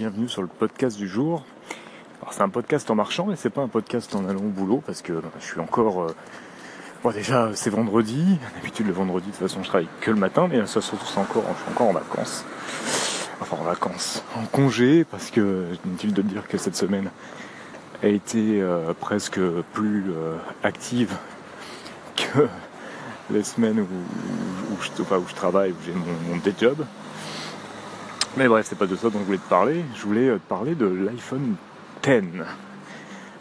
bienvenue sur le podcast du jour. Alors c'est un podcast en marchant, mais c'est pas un podcast en allant au boulot parce que je suis encore. Euh, bon déjà c'est vendredi. D'habitude le vendredi de toute façon je travaille que le matin, mais ça surtout c'est encore, je suis encore en vacances. Enfin en vacances, en congé parce que inutile de dire que cette semaine a été euh, presque plus euh, active que les semaines où, je, où je travaille, où j'ai mon, mon day job. Mais bref, c'est pas de ça dont je voulais te parler. Je voulais te parler de l'iPhone 10.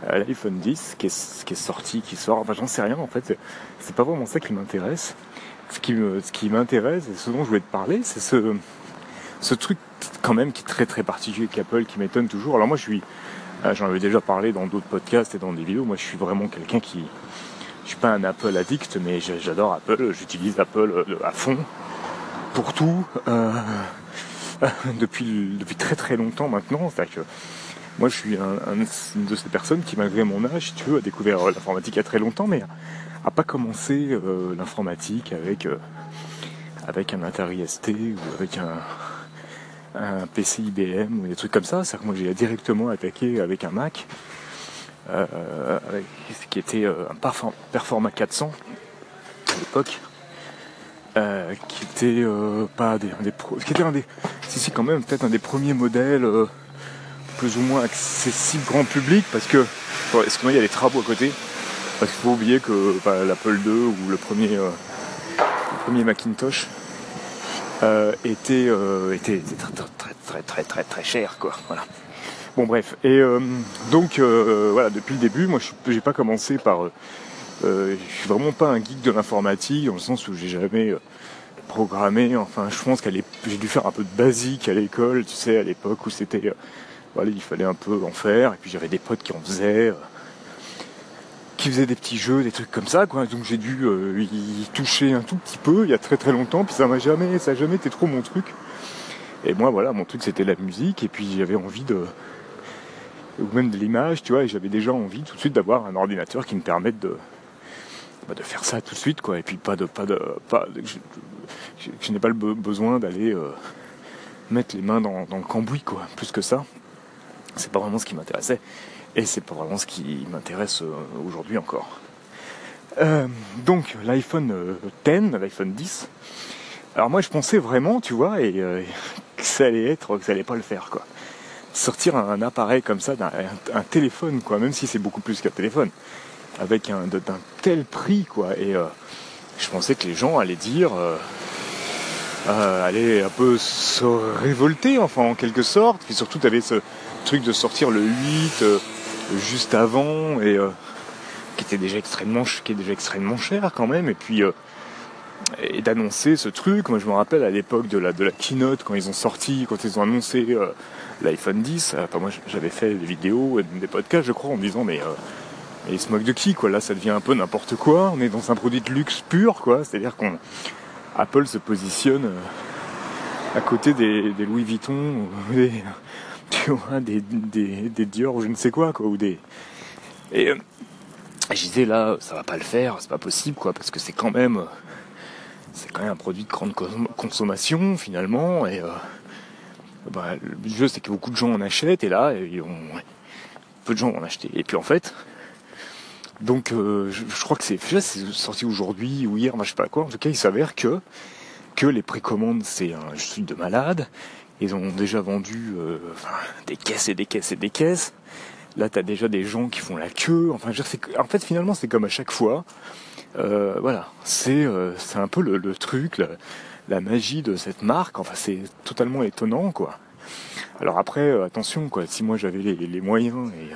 Euh, L'iPhone 10 qui est, qui est, sorti, qui sort. Enfin, j'en sais rien en fait. C'est pas vraiment ça qui m'intéresse. Ce qui, m'intéresse et ce dont je voulais te parler, c'est ce, truc quand même qui est très très particulier qu'Apple, qui m'étonne toujours. Alors moi, je suis, euh, j'en avais déjà parlé dans d'autres podcasts et dans des vidéos. Moi, je suis vraiment quelqu'un qui, je suis pas un Apple addict, mais j'adore Apple. J'utilise Apple euh, à fond pour tout. Euh, depuis, depuis très très longtemps maintenant. C'est-à-dire que moi je suis un, une de ces personnes qui, malgré mon âge, tu veux, a découvert euh, l'informatique il y a très longtemps, mais a pas commencé euh, l'informatique avec, euh, avec un Atari ST ou avec un, un PC IBM ou des trucs comme ça. C'est-à-dire que moi j'ai directement attaqué avec un Mac. avec, qui était un Performa 400 à l'époque, euh, qui était euh, pas des, un des qui était un des, si quand même peut-être un des premiers modèles euh, plus ou moins accessible grand public parce que, excuse-moi il y a des travaux à côté, parce qu'il faut oublier que bah, l'Apple II ou le premier, le premier Macintosh était, était, très, très très très très très cher quoi, voilà. Bon bref, et donc voilà depuis le début, moi j'ai pas commencé par euh, je suis vraiment pas un geek de l'informatique dans le sens où j'ai jamais euh, programmé. Enfin, je pense qu'elle j'ai dû faire un peu de basique à l'école, tu sais, à l'époque où c'était, euh, voilà, il fallait un peu en faire. Et puis j'avais des potes qui en faisaient, qui faisaient des petits jeux, des trucs comme ça, quoi. Donc j'ai dû y toucher un tout petit peu il y a très très longtemps. Puis ça m'a jamais, ça jamais été trop mon truc. Et moi, voilà, mon truc c'était la musique. Et puis j'avais envie de ou même de l'image, tu vois, et j'avais déjà envie tout de suite d'avoir un ordinateur qui me permette de, de faire ça tout de suite, quoi. Et puis pas de, pas de, pas, je, n'ai pas le besoin d'aller euh, mettre les mains dans, le cambouis, quoi. Plus que ça, c'est pas vraiment ce qui m'intéressait, et c'est pas vraiment ce qui m'intéresse euh, aujourd'hui encore. Euh, donc l'iPhone 10, l'iPhone 10. Alors moi je pensais vraiment, tu vois, et que ça allait être, que ça allait pas le faire, quoi. Sortir un, appareil comme ça, un téléphone, quoi, même si c'est beaucoup plus qu'un téléphone avec un d'un tel prix quoi et euh, je pensais que les gens allaient dire euh, euh, allaient un peu se révolter enfin en quelque sorte puis surtout tu avais ce truc de sortir le 8 juste avant et qui était déjà extrêmement qui est déjà extrêmement cher quand même et puis et d'annoncer ce truc. Moi, je me rappelle à l'époque de la, de la keynote, quand ils ont sorti, quand ils ont annoncé l'iPhone 10. Enfin, moi, j'avais fait des vidéos et des podcasts, je crois, en disant, mais et il se moque de qui quoi Là ça devient un peu n'importe quoi. On est dans un produit de luxe pur quoi. C'est-à-dire qu'on Apple se positionne euh, à côté des, Louis Vuitton des, tu vois, des, des, Dior ou je ne sais quoi quoi ou des et euh, je disais là ça va pas le faire, c'est pas possible quoi parce que c'est quand même c'est quand même un produit de grande consommation finalement et euh, bah, le jeu c'est que beaucoup de gens en achètent et là ils peu de gens en ont et puis en fait donc euh, je, crois que c'est sorti aujourd'hui ou hier, je sais pas quoi. En tout cas, il s'avère que que les précommandes c'est un suis de malade. Ils ont déjà vendu euh, des caisses et des caisses et des caisses. Là, tu as déjà des gens qui font la queue. Enfin, je en fait, finalement, c'est comme à chaque fois. Euh, voilà, c'est c'est un peu le, truc, la, magie de cette marque. Enfin, c'est totalement étonnant, quoi. Alors après, attention, quoi. Si moi j'avais les, les, moyens et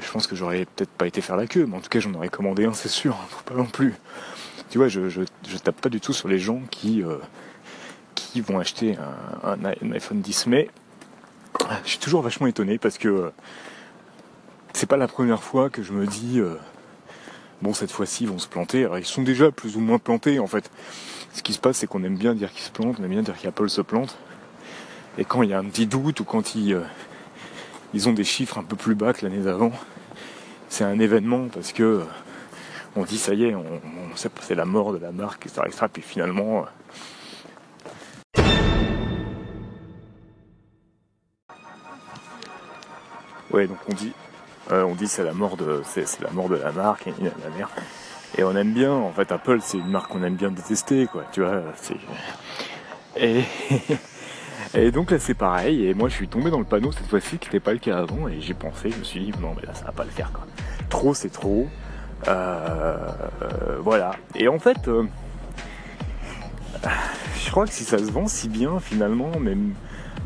je pense que j'aurais peut-être pas été faire la queue, mais en tout cas j'en aurais commandé un, c'est sûr, faut pas non plus. Tu vois, je, je, tape pas du tout sur les gens qui, euh, qui vont acheter un, iPhone 10, mais je suis toujours vachement étonné parce que euh, c'est pas la première fois que je me dis euh, bon cette fois-ci ils vont se planter. Alors ils sont déjà plus ou moins plantés en fait. Ce qui se passe c'est qu'on aime bien dire qu'ils se plantent, on aime bien dire qu'Apple se plante. Et quand il y a un petit doute ou quand ils, ils ont des chiffres un peu plus bas que l'année d'avant. C'est un événement parce que on dit ça y est, on, c'est la mort de la marque, etc. etc. Puis finalement, Ouais, donc on dit, euh, on dit c'est la mort de, c'est, la mort de la marque et la mère. Et on aime bien, en fait, Apple, c'est une marque qu'on aime bien détester, quoi. Tu vois, c'est et et donc là c'est pareil. Et moi je suis tombé dans le panneau cette fois-ci, qui n'était pas le cas avant. Et j'ai pensé, je me suis dit non mais là ça va pas le faire, quoi. Trop c'est trop. Euh, voilà. Et en fait, je crois que si ça se vend si bien finalement, même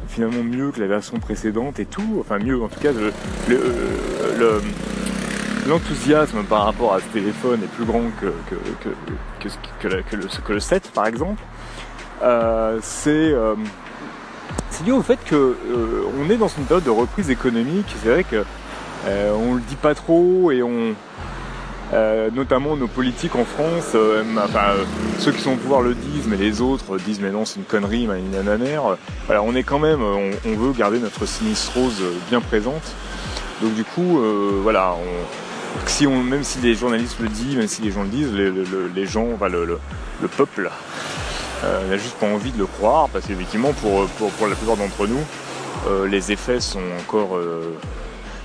finalement mieux que la version précédente et tout, enfin mieux en tout cas, l'enthousiasme par rapport à ce téléphone est plus grand que, que, le, que le 7 par exemple. Euh, euh, c'est lié au fait que euh, on est dans une période de reprise économique. C'est vrai que on le dit pas trop et on notamment nos politiques en France, enfin ceux qui sont au pouvoir le disent, mais les autres disent mais non c'est une connerie, une nanère. Voilà, on est quand même, on, veut garder notre sinistre rose bien présente. Donc du coup, voilà, si on, même si les journalistes le disent, même si les gens le disent, les, gens, le, le peuple euh, on n'a juste pas envie de le croire parce qu'effectivement pour, pour, la plupart d'entre nous, euh, les effets sont encore, euh,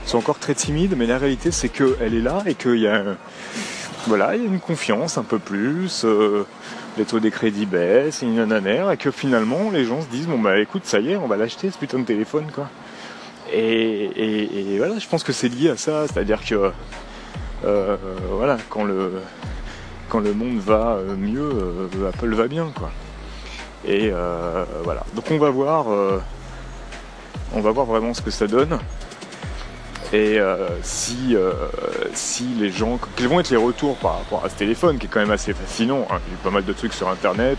sont encore très timides, mais la réalité c'est qu'elle est là et qu'il y a voilà, il y a une confiance un peu plus, les taux des crédits baissent, il y a une nanère, et que finalement les gens se disent bon bah écoute ça y est, on va l'acheter ce putain de téléphone quoi. Et, voilà, je pense que c'est lié à ça, c'est-à-dire que voilà, quand le quand le monde va mieux, Apple va bien quoi. Et euh, voilà. Donc on va voir, euh, on va voir vraiment ce que ça donne. Et euh, si, les gens, quels vont être les retours par rapport à ce téléphone qui est quand même assez fascinant. Hein. Il y a pas mal de trucs sur internet.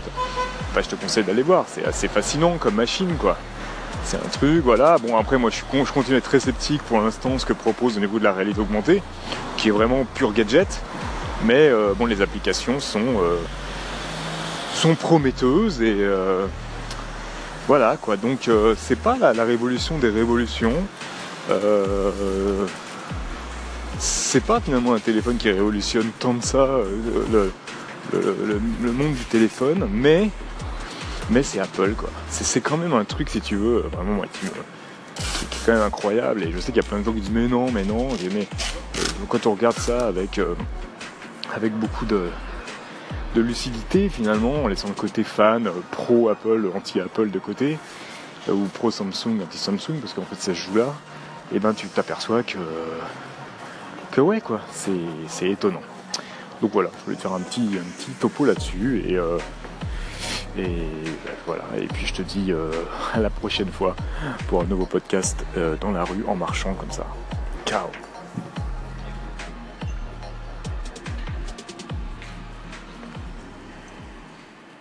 Je te conseille d'aller voir. C'est assez fascinant comme machine, quoi. C'est un truc, voilà. Bon, après, moi, je, je continue à être très sceptique pour l'instant ce que propose au niveau de la réalité augmentée, qui est vraiment pur gadget. Mais bon, les applications sont sont prometteuses et euh, voilà quoi. Donc euh, c'est pas la, révolution des révolutions. Euh, c'est pas finalement un téléphone qui révolutionne tant de ça le, monde du téléphone, mais mais c'est Apple quoi. C'est quand même un truc si tu veux vraiment qui, est quand même incroyable et je sais qu'il y a plein de gens qui disent mais non mais non mais quand on regarde ça avec avec beaucoup de de lucidité finalement, en laissant le côté fan, euh, pro Apple, anti Apple de côté, euh, ou pro Samsung, anti Samsung, parce qu'en fait ça se joue là, et ben tu t'aperçois que que ouais quoi, c'est étonnant. Donc voilà, je voulais te faire un petit, un petit topo là-dessus et euh, et ben, voilà, et puis je te dis à la prochaine fois pour un nouveau podcast dans la rue en marchant comme ça. Ciao